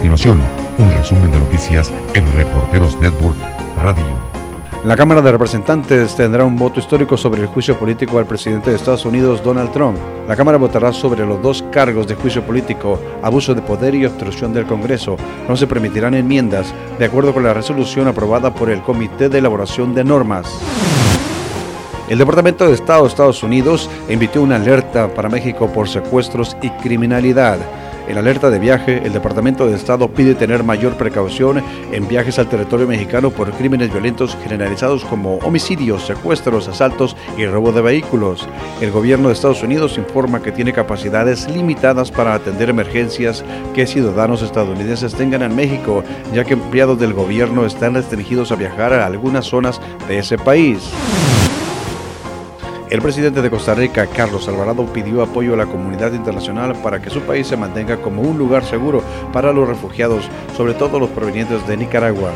continuación, un resumen de noticias en Reporteros Network Radio. La Cámara de Representantes tendrá un voto histórico sobre el juicio político al presidente de Estados Unidos, Donald Trump. La Cámara votará sobre los dos cargos de juicio político, abuso de poder y obstrucción del Congreso. No se permitirán enmiendas, de acuerdo con la resolución aprobada por el Comité de Elaboración de Normas. El Departamento de Estado de Estados Unidos emitió una alerta para México por secuestros y criminalidad. En alerta de viaje, el Departamento de Estado pide tener mayor precaución en viajes al territorio mexicano por crímenes violentos generalizados como homicidios, secuestros, asaltos y robo de vehículos. El gobierno de Estados Unidos informa que tiene capacidades limitadas para atender emergencias que ciudadanos estadounidenses tengan en México, ya que empleados del gobierno están restringidos a viajar a algunas zonas de ese país. El presidente de Costa Rica, Carlos Alvarado, pidió apoyo a la comunidad internacional para que su país se mantenga como un lugar seguro para los refugiados, sobre todo los provenientes de Nicaragua.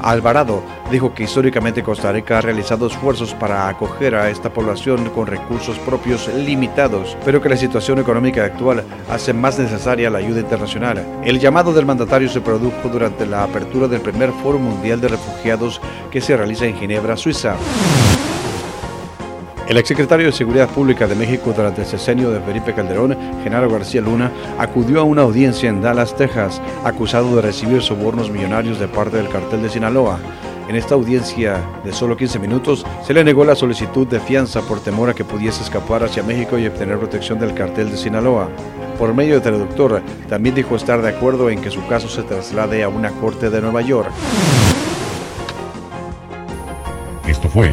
Alvarado dijo que históricamente Costa Rica ha realizado esfuerzos para acoger a esta población con recursos propios limitados, pero que la situación económica actual hace más necesaria la ayuda internacional. El llamado del mandatario se produjo durante la apertura del primer Foro Mundial de Refugiados que se realiza en Ginebra, Suiza. El exsecretario de Seguridad Pública de México durante el sesenio de Felipe Calderón, Genaro García Luna, acudió a una audiencia en Dallas, Texas, acusado de recibir sobornos millonarios de parte del cartel de Sinaloa. En esta audiencia de solo 15 minutos se le negó la solicitud de fianza por temor a que pudiese escapar hacia México y obtener protección del cartel de Sinaloa. Por medio de traductor, también dijo estar de acuerdo en que su caso se traslade a una corte de Nueva York. Esto fue